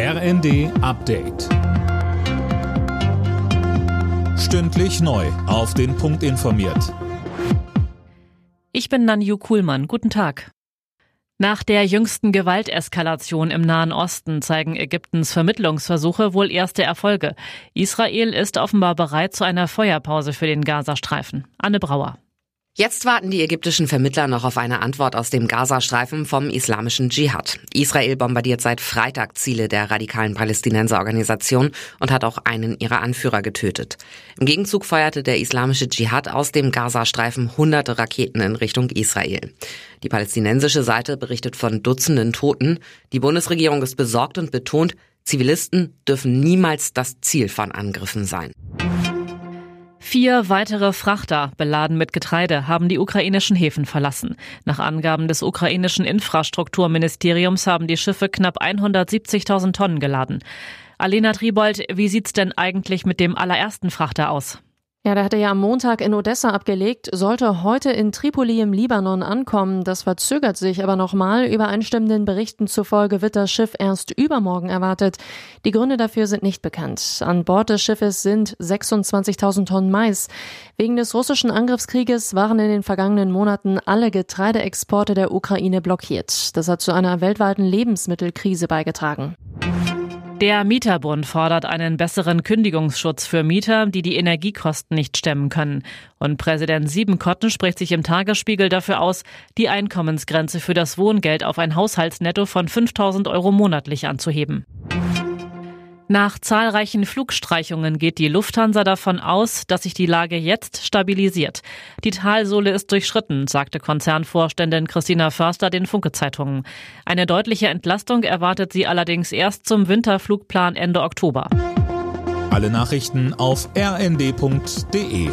RND Update. Stündlich neu. Auf den Punkt informiert. Ich bin Nanju Kuhlmann. Guten Tag. Nach der jüngsten Gewalteskalation im Nahen Osten zeigen Ägyptens Vermittlungsversuche wohl erste Erfolge. Israel ist offenbar bereit zu einer Feuerpause für den Gazastreifen. Anne Brauer. Jetzt warten die ägyptischen Vermittler noch auf eine Antwort aus dem Gazastreifen vom islamischen Dschihad. Israel bombardiert seit Freitag Ziele der radikalen Palästinenserorganisation und hat auch einen ihrer Anführer getötet. Im Gegenzug feuerte der islamische Dschihad aus dem Gazastreifen hunderte Raketen in Richtung Israel. Die palästinensische Seite berichtet von Dutzenden Toten. Die Bundesregierung ist besorgt und betont, Zivilisten dürfen niemals das Ziel von Angriffen sein. Vier weitere Frachter, beladen mit Getreide, haben die ukrainischen Häfen verlassen. Nach Angaben des ukrainischen Infrastrukturministeriums haben die Schiffe knapp 170.000 Tonnen geladen. Alena Tribold, wie sieht's denn eigentlich mit dem allerersten Frachter aus? Ja, der hatte ja am Montag in Odessa abgelegt, sollte heute in Tripoli im Libanon ankommen. Das verzögert sich aber nochmal. Übereinstimmenden Berichten zufolge wird das Schiff erst übermorgen erwartet. Die Gründe dafür sind nicht bekannt. An Bord des Schiffes sind 26.000 Tonnen Mais. Wegen des russischen Angriffskrieges waren in den vergangenen Monaten alle Getreideexporte der Ukraine blockiert. Das hat zu einer weltweiten Lebensmittelkrise beigetragen. Der Mieterbund fordert einen besseren Kündigungsschutz für Mieter, die die Energiekosten nicht stemmen können. Und Präsident Siebenkotten spricht sich im Tagesspiegel dafür aus, die Einkommensgrenze für das Wohngeld auf ein Haushaltsnetto von 5000 Euro monatlich anzuheben. Nach zahlreichen Flugstreichungen geht die Lufthansa davon aus, dass sich die Lage jetzt stabilisiert. Die Talsohle ist durchschritten, sagte Konzernvorständin Christina Förster den Funke-Zeitungen. Eine deutliche Entlastung erwartet sie allerdings erst zum Winterflugplan Ende Oktober. Alle Nachrichten auf rnd.de